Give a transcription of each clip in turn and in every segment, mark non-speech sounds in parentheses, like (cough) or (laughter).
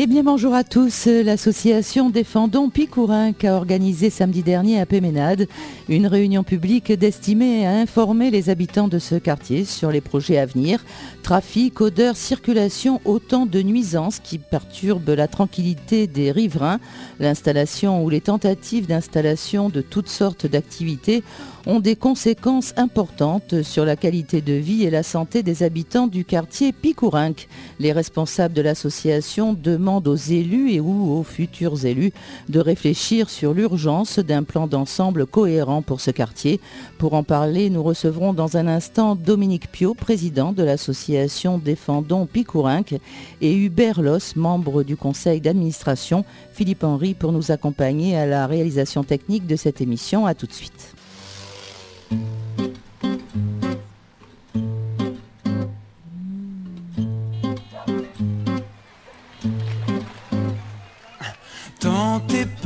Eh bien bonjour à tous. L'association Défendons Picourin a organisé samedi dernier à Péménade une réunion publique destinée à informer les habitants de ce quartier sur les projets à venir. Trafic, odeur, circulation, autant de nuisances qui perturbent la tranquillité des riverains. L'installation ou les tentatives d'installation de toutes sortes d'activités ont des conséquences importantes sur la qualité de vie et la santé des habitants du quartier Picourinque. Les responsables de l'association demandent aux élus et ou aux futurs élus de réfléchir sur l'urgence d'un plan d'ensemble cohérent pour ce quartier. Pour en parler, nous recevrons dans un instant Dominique Pio, président de l'association Défendons Picourinque, et Hubert Loss, membre du conseil d'administration. Philippe Henry pour nous accompagner à la réalisation technique de cette émission. A tout de suite.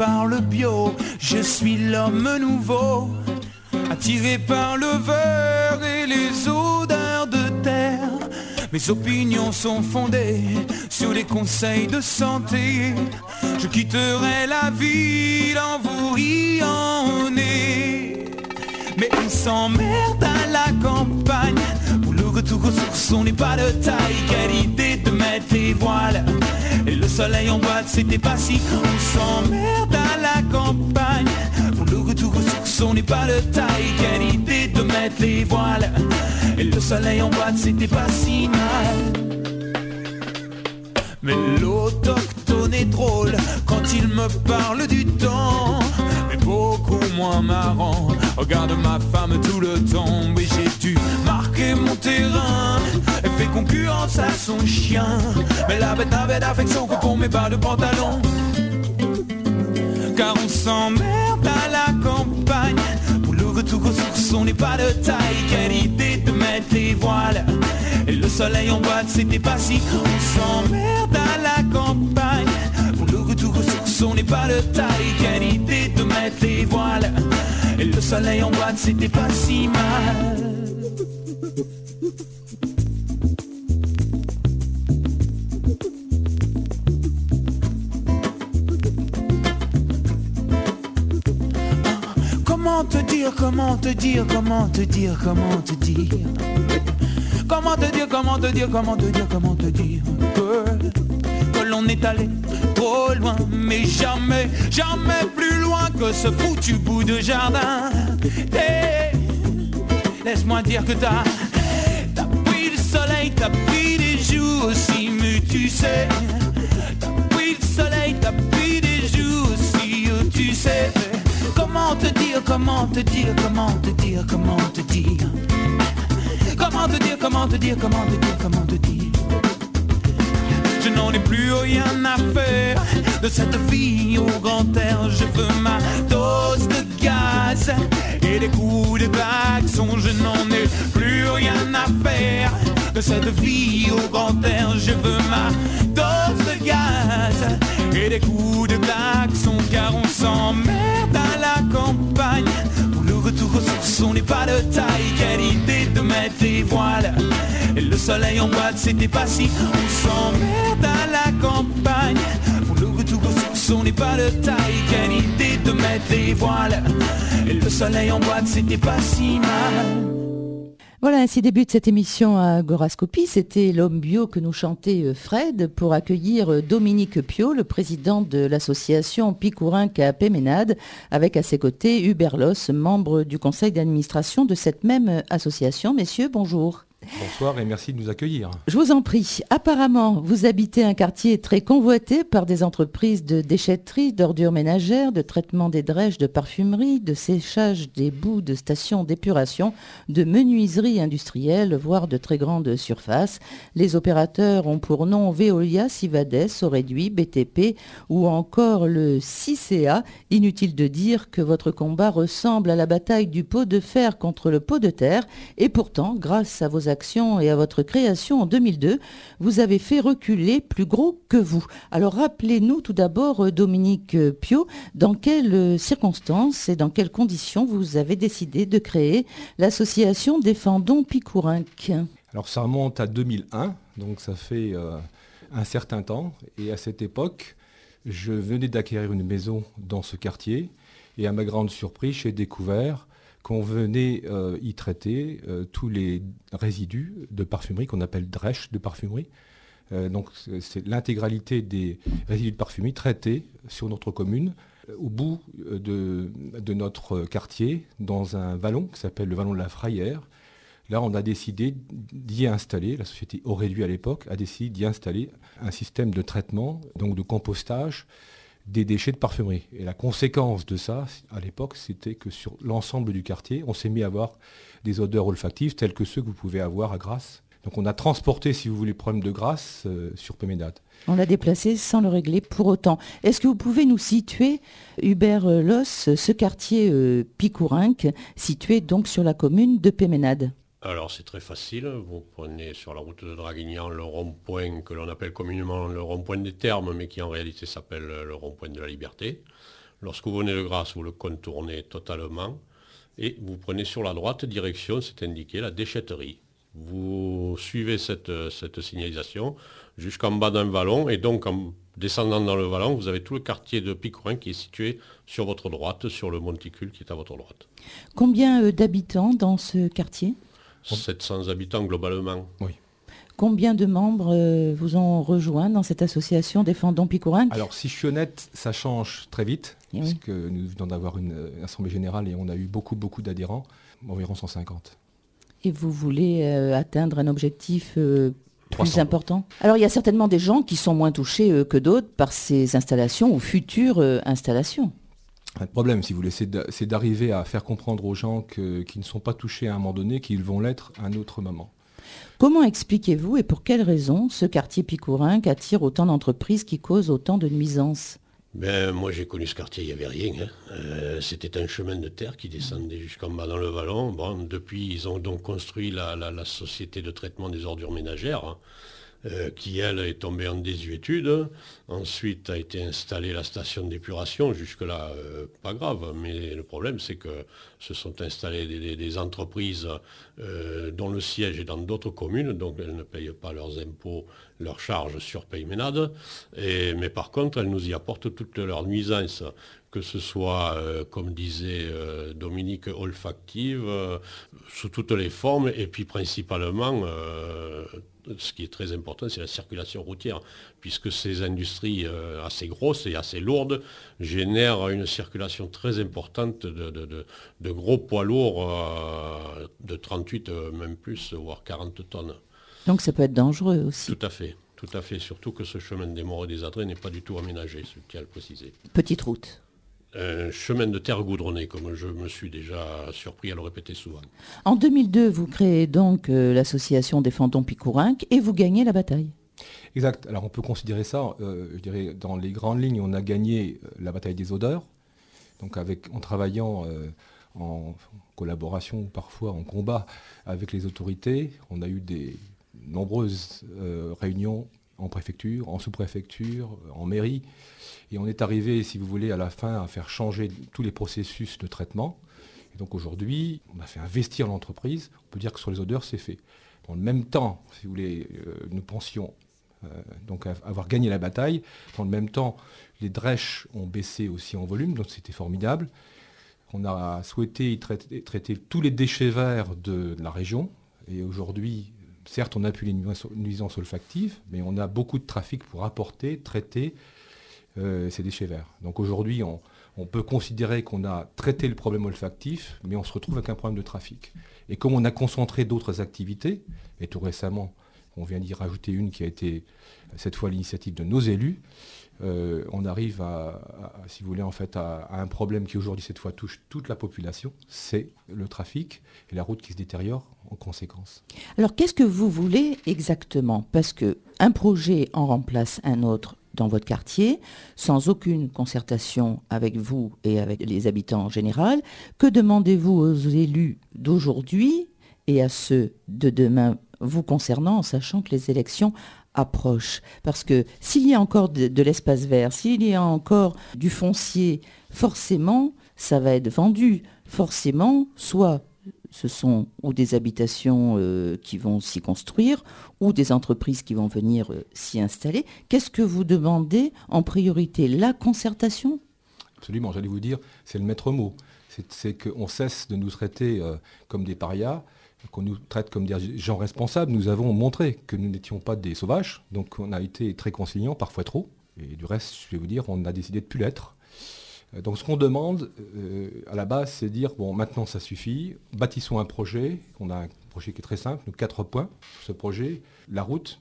Par le bio, je suis l'homme nouveau, attiré par le verre et les odeurs de terre. Mes opinions sont fondées sur les conseils de santé. Je quitterai la ville en vous riant. Mais on s'emmerde à la campagne retour aux sources on n'est pas de taille. Quelle idée de mettre les voiles. Et le soleil en boîte c'était pas si On s'emmerde à la campagne. Pour le retour aux sources on n'est pas de taille. Quelle idée de mettre les voiles. Et le soleil en boîte c'était pas si mal. Mais l'autochtone est drôle quand il me parle du temps, mais beaucoup moins marrant. Regarde ma femme tout le temps, mais j'ai dû marquer mon terrain. Et fait concurrence à son chien. Mais la bête n'avait d'affection que pour mes bas de pantalon. Car on s'emmerde à la campagne. Pour le retour aux sources on n'est pas de taille. Quelle idée de mettre les voiles. Et le soleil en boîte c'était pas si On s'emmerde à la campagne. Pour le retour aux sources on n'est pas de taille. Quelle idée de mettre les voiles Et le soleil en boîte c'était pas si mal. Comment te dire, comment te dire, comment te dire, comment te dire? Comment te dire, comment te dire, comment te dire, comment te dire Que, que l'on est allé loin, mais jamais, jamais plus loin que ce foutu bout de jardin. Hey, Laisse-moi dire que t'as, t'as pris le soleil, t'as pris des jours aussi, mais tu sais, t'as pris le soleil, t'as pris des jours aussi, tu sais. Comment te dire, comment te dire, comment te dire, comment te dire? Comment te dire, comment te dire, comment te dire, comment te dire? Je n'en ai plus rien à faire. De cette vie au grand air Je veux ma dose de gaz. Et des coups de klaxon Je n'en ai plus rien à faire. De cette vie au grand air Je veux ma dose de gaz. Et des coups de klaxon Car on s'emmerde à la campagne. Pour le retour aux sources n'est pas de taille. Quelle idée de mettre les voiles le soleil en boîte c'était pas si On s'emmerde à la campagne Pour le n'est pas de taille Quelle idée de mettre les voiles le soleil en boîte c'était pas si mal Voilà, ainsi débute cette émission à Gorascopie. C'était l'homme bio que nous chantait euh, Fred pour accueillir euh, Dominique Pio, le président de l'association Picourinque à Péménade, avec à ses côtés Hubert Loss, membre du conseil d'administration de cette même euh, association. Messieurs, bonjour. Bonsoir et merci de nous accueillir. Je vous en prie. Apparemment, vous habitez un quartier très convoité par des entreprises de déchetterie, d'ordures ménagères, de traitement des drèches, de parfumerie, de séchage des boues de stations d'épuration, de menuiserie industrielle, voire de très grandes surfaces. Les opérateurs ont pour nom Veolia, Sivades, Réduit, BTP ou encore le 6CA. Inutile de dire que votre combat ressemble à la bataille du pot de fer contre le pot de terre. Et pourtant, grâce à vos et à votre création en 2002, vous avez fait reculer plus gros que vous. Alors rappelez-nous tout d'abord, Dominique Pio, dans quelles circonstances et dans quelles conditions vous avez décidé de créer l'association Défendons Picourinque Alors ça remonte à 2001, donc ça fait euh, un certain temps. Et à cette époque, je venais d'acquérir une maison dans ce quartier. Et à ma grande surprise, j'ai découvert qu'on venait euh, y traiter euh, tous les résidus de parfumerie qu'on appelle drèche de parfumerie. Euh, donc c'est l'intégralité des résidus de parfumerie traités sur notre commune au bout de, notre quartier dans un vallon qui s'appelle le vallon de la Frayère. Là, on a décidé d'y installer, la société Auréduit à l'époque a décidé d'y installer un système de traitement, donc de compostage des déchets de parfumerie. Et la conséquence de ça, à l'époque, c'était que sur l'ensemble du quartier, on s'est mis à avoir des odeurs olfactives telles que ceux que vous pouvez avoir à Grasse. Donc on a transporté, si vous voulez, le problème de Grasse euh, sur Péménade. On l'a déplacé sans le régler pour autant. Est-ce que vous pouvez nous situer, Hubert Loss, ce quartier euh, Picourinque, situé donc sur la commune de Péménade? Alors c'est très facile, vous prenez sur la route de Draguignan le rond-point que l'on appelle communément le rond-point des termes, mais qui en réalité s'appelle le rond-point de la liberté. Lorsque vous venez de Grasse, vous le contournez totalement et vous prenez sur la droite direction, c'est indiqué, la déchetterie. Vous suivez cette, cette signalisation jusqu'en bas d'un vallon et donc en descendant dans le vallon, vous avez tout le quartier de Picorin qui est situé sur votre droite, sur le monticule qui est à votre droite. Combien euh, d'habitants dans ce quartier? 700 habitants globalement. Oui. Combien de membres euh, vous ont rejoint dans cette association Défendons Picourin Alors si je suis honnête, ça change très vite, eh parce que nous venons d'avoir une euh, assemblée générale et on a eu beaucoup, beaucoup d'adhérents, environ 150. Et vous voulez euh, atteindre un objectif plus important? Alors il y a certainement des gens qui sont moins touchés que d'autres par ces installations ou futures installations. Le problème, si vous voulez, c'est d'arriver à faire comprendre aux gens qui ne sont pas touchés à un moment donné qu'ils vont l'être à un autre moment. Comment expliquez-vous et pour quelles raisons ce quartier picourin attire autant d'entreprises qui causent autant de nuisances? Ben, moi j'ai connu ce quartier, il n'y avait rien. Hein. Euh, c'était un chemin de terre qui descendait jusqu'en bas dans le vallon. Bon, depuis, ils ont donc construit la, société de traitement des ordures ménagères. Hein. Euh, qui elle est tombée en désuétude. Ensuite a été installée la station d'épuration, jusque-là euh, pas grave, mais le problème c'est que se sont installées des, entreprises euh, dont le siège est dans d'autres communes, donc elles ne payent pas leurs impôts, leurs charges sur paye ménade, mais par contre elles nous y apportent toutes leurs nuisances. Que ce soit, comme disait Dominique, olfactive, sous toutes les formes, et puis principalement ce qui est très important, c'est la circulation routière, puisque ces industries euh, assez grosses et assez lourdes génèrent une circulation très importante de, gros poids lourds euh, de 38, euh, même plus, voire 40 tonnes. Donc ça peut être dangereux aussi. Tout à fait. Tout à fait, surtout que ce chemin des morts et des adrets n'est pas du tout aménagé, ce qu'il a le préciser. Petite route un chemin de terre goudronné, comme je me suis déjà surpris à le répéter souvent. En 2002, vous créez donc euh, l'association Défendons Picourinque et vous gagnez la bataille. Exact. Alors on peut considérer ça, euh, je dirais, dans les grandes lignes, on a gagné euh, la bataille des odeurs, donc avec, en travaillant en collaboration ou parfois en combat avec les autorités. On a eu des nombreuses réunions en préfecture, en sous-préfecture, en mairie. Et on est arrivé, si vous voulez, à la fin à faire changer tous les processus de traitement. Et donc aujourd'hui, on a fait investir l'entreprise. On peut dire que sur les odeurs, c'est fait. Dans le même temps, si vous voulez, euh, nous pensions euh, donc avoir gagné la bataille. Dans le même temps, les drèches ont baissé aussi en volume, donc c'était formidable. On a souhaité traiter, tous les déchets verts de la région. Et aujourd'hui, certes, on n'a plus les nuisances olfactives, mais on a beaucoup de trafic pour apporter, traiter euh, ces déchets verts. Donc aujourd'hui, on, peut considérer qu'on a traité le problème olfactif, mais on se retrouve avec un problème de trafic. Et comme on a concentré d'autres activités, et tout récemment, on vient d'y rajouter une qui a été cette fois l'initiative de nos élus, euh, on arrive à, si vous voulez, en fait, à, un problème qui aujourd'hui, cette fois, touche toute la population, c'est le trafic et la route qui se détériore en conséquence. Alors, qu'est-ce que vous voulez exactement? Parce qu'un projet en remplace un autre dans votre quartier, sans aucune concertation avec vous et avec les habitants en général. Que demandez-vous aux élus d'aujourd'hui et à ceux de demain vous concernant, en sachant que les élections approche. Parce que s'il y a encore de, l'espace vert, s'il y a encore du foncier, forcément, ça va être vendu. Forcément, soit ce sont ou des habitations euh, qui vont s'y construire ou des entreprises qui vont venir euh, s'y installer. Qu'est-ce que vous demandez en priorité? La concertation? Absolument, j'allais vous dire, c'est le maître mot. C'est qu'on cesse de nous traiter euh, comme des parias, qu'on nous traite comme des gens responsables. Nous avons montré que nous n'étions pas des sauvages, donc on a été très conciliants, parfois trop. Et du reste, je vais vous dire, on a décidé de ne plus l'être. Euh, donc ce qu'on demande euh, à la base, c'est dire, bon, maintenant ça suffit, bâtissons un projet. On a un projet qui est très simple, nous quatre points sur ce projet. La route,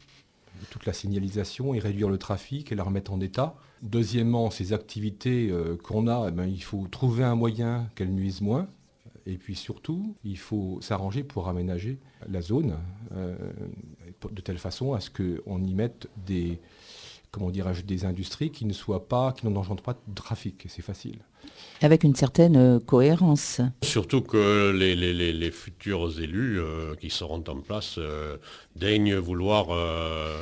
toute la signalisation et réduire le trafic et la remettre en état. Deuxièmement, ces activités euh, qu'on a, eh ben, il faut trouver un moyen qu'elles nuisent moins. Et puis surtout, il faut s'arranger pour aménager la zone de telle façon à ce qu'on y mette des, comment dirais-je, des industries qui ne soient pas, qui n'engendrent pas de trafic. C'est facile. Avec une certaine euh, cohérence. Surtout que les, futurs élus euh, qui seront en place euh, daignent vouloir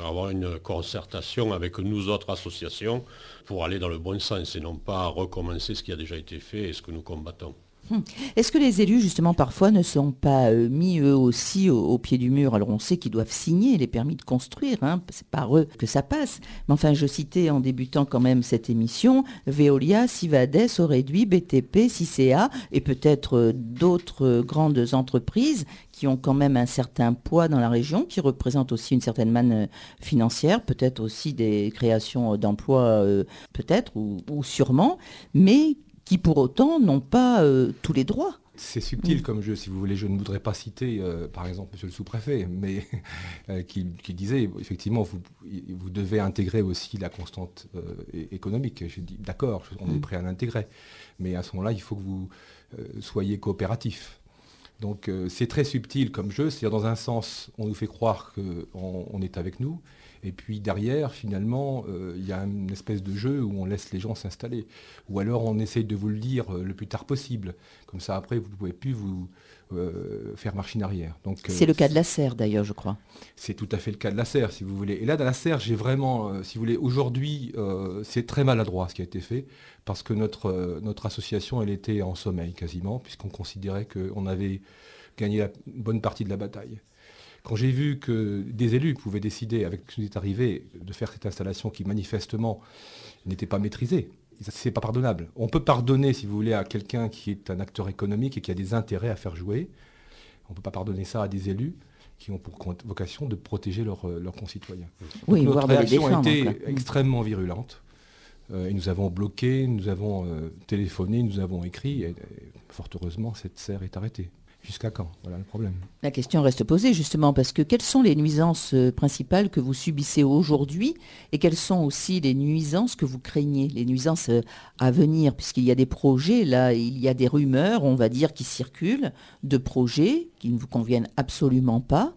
avoir une concertation avec nous autres associations pour aller dans le bon sens et non pas recommencer ce qui a déjà été fait et ce que nous combattons. Hmm. Est-ce que les élus, justement, parfois ne sont pas euh, mis eux aussi au, pied du mur? Alors on sait qu'ils doivent signer les permis de construire, hein. c'est par eux que ça passe. Mais enfin, je citais en débutant quand même cette émission, Veolia, Sivades, Auréduit, BTP, CICEA et peut-être euh, d'autres euh, grandes entreprises qui ont quand même un certain poids dans la région, qui représentent aussi une certaine manne financière, peut-être aussi des créations d'emplois, peut-être ou, ou sûrement, mais qui pour autant n'ont pas euh, tous les droits. C'est subtil comme jeu, si vous voulez. Je ne voudrais pas citer, euh, par exemple, monsieur le sous-préfet, mais (laughs) euh, qui, disait, effectivement, vous, vous, devez intégrer aussi la constante économique. J'ai dit, d'accord, on est mm. prêt à l'intégrer. Mais à ce moment-là, il faut que vous soyez coopératif. Donc c'est très subtil comme jeu, c'est-à-dire dans un sens, on nous fait croire qu'on on est avec nous, et puis derrière, finalement, euh, il y a une espèce de jeu où on laisse les gens s'installer. Ou alors on essaye de vous le dire euh, le plus tard possible. Comme ça, après, vous ne pouvez plus vous euh, faire machine arrière. C'est le cas de la serre, d'ailleurs, je crois. C'est tout à fait le cas de la serre, si vous voulez. Et là, dans la serre, j'ai vraiment, si vous voulez, aujourd'hui, c'est très maladroit ce qui a été fait, parce que notre, notre association, elle était en sommeil quasiment, puisqu'on considérait qu'on avait gagné la, une bonne partie de la bataille. Quand j'ai vu que des élus pouvaient décider, avec ce qui est arrivé, de faire cette installation qui manifestement n'était pas maîtrisée, c'est pas pardonnable. On peut pardonner, si vous voulez, à quelqu'un qui est un acteur économique et qui a des intérêts à faire jouer. On ne peut pas pardonner ça à des élus qui ont pour vocation de protéger leurs concitoyens. Oui, notre réaction a été extrêmement virulente. Euh, et nous avons bloqué, nous avons euh, téléphoné, nous avort écrit, et, fort heureusement, cette serre est arrêtée. Jusqu'à quand? Voilà le problème. La question reste posée justement parce que quelles sont les nuisances euh, principales que vous subissez aujourd'hui et quelles sont aussi les nuisances que vous craignez, les nuisances euh, à venir? Puisqu'il y a des projets, là il y a des rumeurs, on va dire, qui circulent de projets qui ne vous conviennent absolument pas.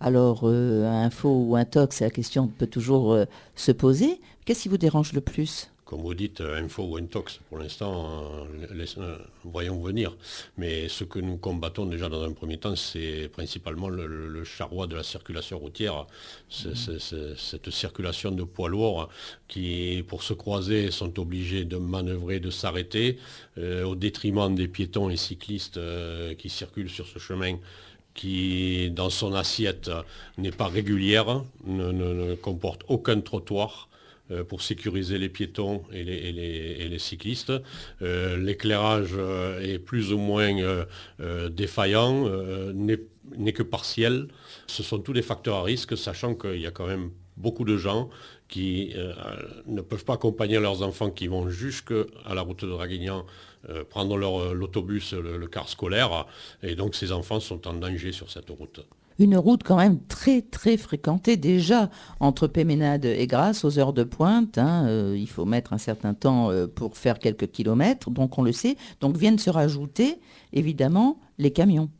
Alors, euh, un faux ou un tox, la question peut toujours se poser. Qu'est-ce qui vous dérange le plus? Comme vous dites, info ou intox. Pour l'instant, euh, euh, voyons venir. Mais ce que nous combattons déjà dans un premier temps, c'est principalement le, charroi de la circulation routière. cette circulation de poids lourds qui, pour se croiser, sont obligés de manœuvrer, de s'arrêter, euh, au détriment des piétons et cyclistes qui circulent sur ce chemin qui, dans son assiette, n'est pas régulière, ne comporte aucun trottoir euh, pour sécuriser les piétons et les, cyclistes. Euh, l'éclairage euh, est plus ou moins défaillant, n'est que partiel. Ce sont tous des facteurs à risque, sachant qu'il y a quand même beaucoup de gens qui ne peuvent pas accompagner leurs enfants qui vont jusqu'à la route de Draguignan prendre l'autobus, le, car scolaire, et donc ces enfants sont en danger sur cette route une route quand même très très fréquentée déjà entre Péménade et Grasse aux heures de pointe. Hein, euh, il faut mettre un certain temps euh, pour faire quelques kilomètres, donc on le sait. Donc viennent se rajouter évidemment les camions.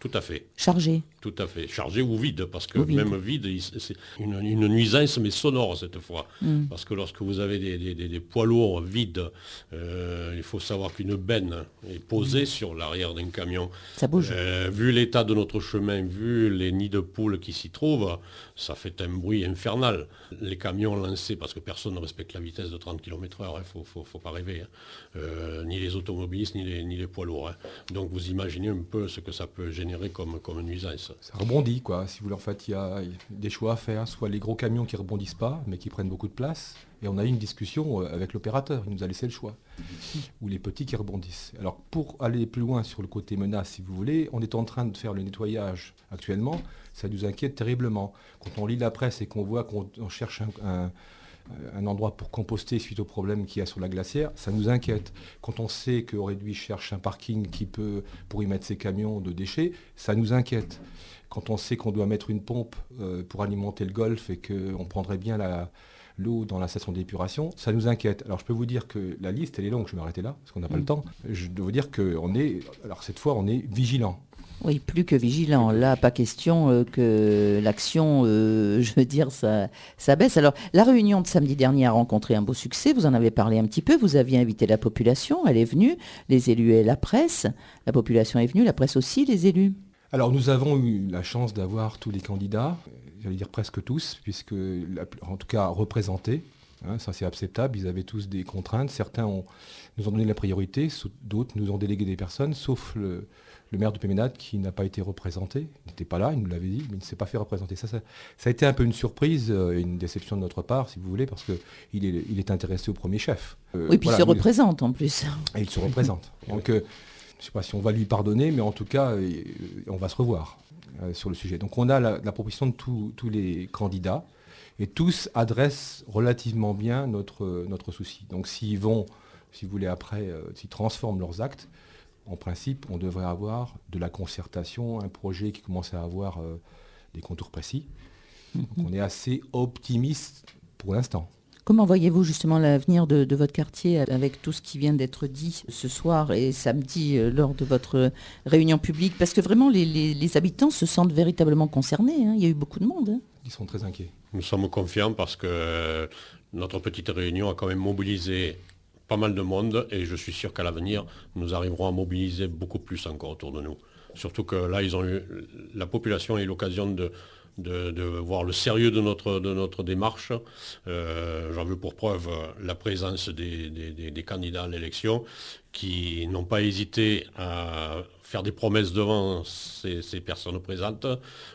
Tout à fait. Chargés. Tout à fait. Chargé ou vide, parce que vide. même vide, c'est une, une nuisance, mais sonore cette fois. Mm. Parce que lorsque vous avez des, des- des- des poids lourds vides, euh, il faut savoir qu'une benne est posée sur l'arrière d'un camion. Ça bouge. Euh, vu l'état de notre chemin, vu les nids de poules qui s'y trouvent, ça fait un bruit infernal. Les camions lancés, parce que personne ne respecte la vitesse de 30 km heure, il ne faut, faut pas rêver. hein. Euh, ni les automobilistes, ni les, ni les poids lourds. hein. Donc vous imaginez un peu ce que ça peut générer comme, comme nuisance. Ça rebondit, quoi. Si vous voulez, en fait, il y a des choix à faire. Soit les gros camions qui rebondissent pas, mais qui prennent beaucoup de place. Et on a eu une discussion euh, avec l'opérateur. Il nous a laissé le choix. Ou les petits qui rebondissent. Alors, pour aller plus loin sur le côté menace, si vous voulez, on est en train de faire le nettoyage actuellement. Ça nous inquiète terriblement. Quand on lit la presse et qu'on voit qu'on on cherche un, un- un endroit pour composter suite au problème qu'il y a sur la glacière, ça nous inquiète. Quand on sait que Réduit cherche un parking qui peut, pour y mettre ses camions de déchets, ça nous inquiète. Quand on sait qu'on doit mettre une pompe euh, pour alimenter le golfe et qu'on prendrait bien la- l'eau dans la station d'épuration, ça nous inquiète. Alors je peux vous dire que la liste, elle est longue, je vais m'arrêter là, parce qu'on n'a pas le temps. Je dois vous dire qu'on est, alors cette fois, on est vigilant. Oui, plus que vigilant. Là, pas question euh, que l'action, euh, (laughs) je veux dire, ça, ça baisse. Alors, la réunion de samedi dernier a rencontré un beau succès. Vous en avez parlé un petit peu. Vous aviez invité la population. Elle est venue. Les élus et la presse. La population est venue. La presse aussi, les élus. Alors nous avons eu la chance d'avoir tous les candidats, j'allais dire presque tous, puisque en tout cas représentés. hein, ça c'est acceptable, ils avaient tous des contraintes. Certains ont- nous ont donné la priorité, d'autres nous ont délégué des personnes, sauf le, le maire de Péménade qui n'a pas été représenté. Il n'était pas là, il nous l'avait dit, mais il ne s'est pas fait représenter. Ça, ça, ça a été un peu une surprise euh, et une déception de notre part, si vous voulez, parce qu'il est, il est intéressé au premier chef. Euh, oui, puis voilà, il se nous- représente en plus. et il se représente. (laughs) Donc, euh, je ne sais pas si on va lui pardonner, mais en tout cas, euh, on va se revoir euh, sur le sujet. Donc, on a la, la proposition de tous- tous les candidats, et tous adressent relativement bien notre, notre souci. Donc, s'ils vont, si vous voulez, après, euh, s'ils transforment leurs actes, en principe, on devrait avoir de la concertation, un projet qui commence à avoir euh, des contours précis. Donc, on est assez optimiste pour l'instant. Comment voyez-vous justement l'avenir de, de votre quartier avec tout ce qui vient d'être dit ce soir et samedi euh, lors de votre réunion publique? Parce que vraiment, les, les- les habitants se sentent véritablement concernés. hein. Il y a eu beaucoup de monde. hein. Ils sont très inquiets. Nous sommes confiants parce que euh, notre petite réunion a quand même mobilisé pas mal de monde et je suis sûr qu'à l'avenir, nous arriverons à mobiliser beaucoup plus encore autour de nous. Surtout que là, ils ont eu, la population a eu l'occasion de, de, voir le sérieux de notre, de notre démarche. Euh, J'en veux pour preuve euh, la présence des- des candidats à l'élection qui n'ont pas hésité à faire des promesses devant ces, personnes présentes.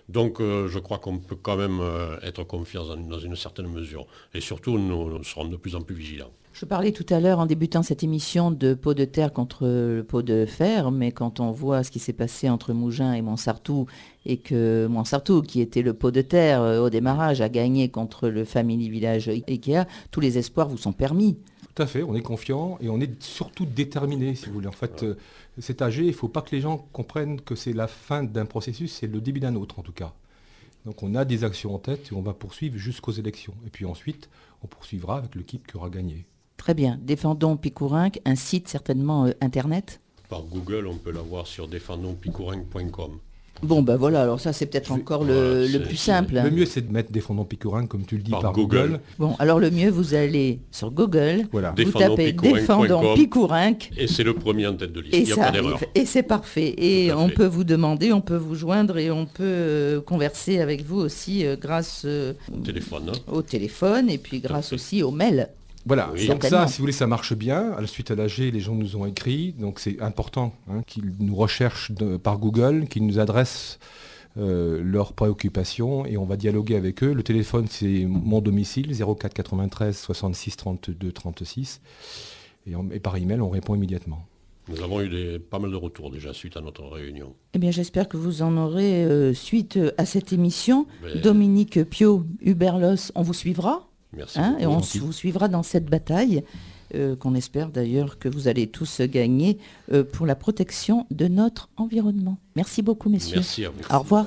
Donc euh, je crois qu'on peut quand même euh, être confiant dans, une certaine mesure. Et surtout, nous, serons de plus en plus vigilants. Je parlais tout à l'heure en débutant cette émission de pot de terre contre le pot de fer, mais quand on voit ce qui s'est passé entre Mougins et Montsartou, et que Montsartou, qui était le pot de terre euh, au démarrage, a gagné contre le Family Village Ikea, tous les espoirs vous sont permis. Tout à fait, on est confiant et on est surtout déterminé, si vous voulez. En fait, euh, c'est âgé, il ne faut pas que les gens comprennent que c'est la fin d'un processus, c'est le début d'un autre en tout cas. Donc on a des actions en tête et on va poursuivre jusqu'aux élections. Et puis ensuite, on poursuivra avec l'équipe qui aura gagné. Très bien. Défendons Picourinc, un site certainement euh, internet? Par Google, on peut l'avoir sur défendonspicourin.com. Bon, ben voilà, alors ça c'est peut-être encore Voilà, le, plus simple. hein. Le mieux, c'est de mettre Défendons Picorin, comme tu le dis, Par par, Google. Google. Bon, alors le mieux, vous allez sur Google, Voilà. Vous tapez Défendons Picourinc, Et c'est le premier en tête de liste. et Il n'y a ça pas d'erreur. arrive, et c'est parfait. Et on fait. peut vous demander, on peut vous joindre et on peut euh, converser avec vous aussi euh, grâce euh, Téléphone. hein. au téléphone et puis grâce aussi au mail. Voilà, Oui. donc ça, si vous voulez, ça marche bien. À la suite à l'AG, les gens nous ont écrit, donc c'est important hein, qu'ils nous recherchent de- par Google, qu'ils nous adressent euh, leurs préoccupations et on va dialoguer avec eux. Le téléphone, c'est mon domicile, 04 93 66 32 36. Et, en- et par email, on répond immédiatement. Nous avons eu des, pas mal de retours déjà suite à notre réunion. Eh bien, j'espère que vous en aurez euh, suite euh, à cette émission. Mais- Dominique Pio, Huberlos, on vous suivra Merci. hein, et on gentil. vous suivra dans cette bataille euh, qu'on espère d'ailleurs que vous allez tous gagner euh, pour la protection de notre environnement. Merci beaucoup, messieurs. Merci à vous. Au revoir.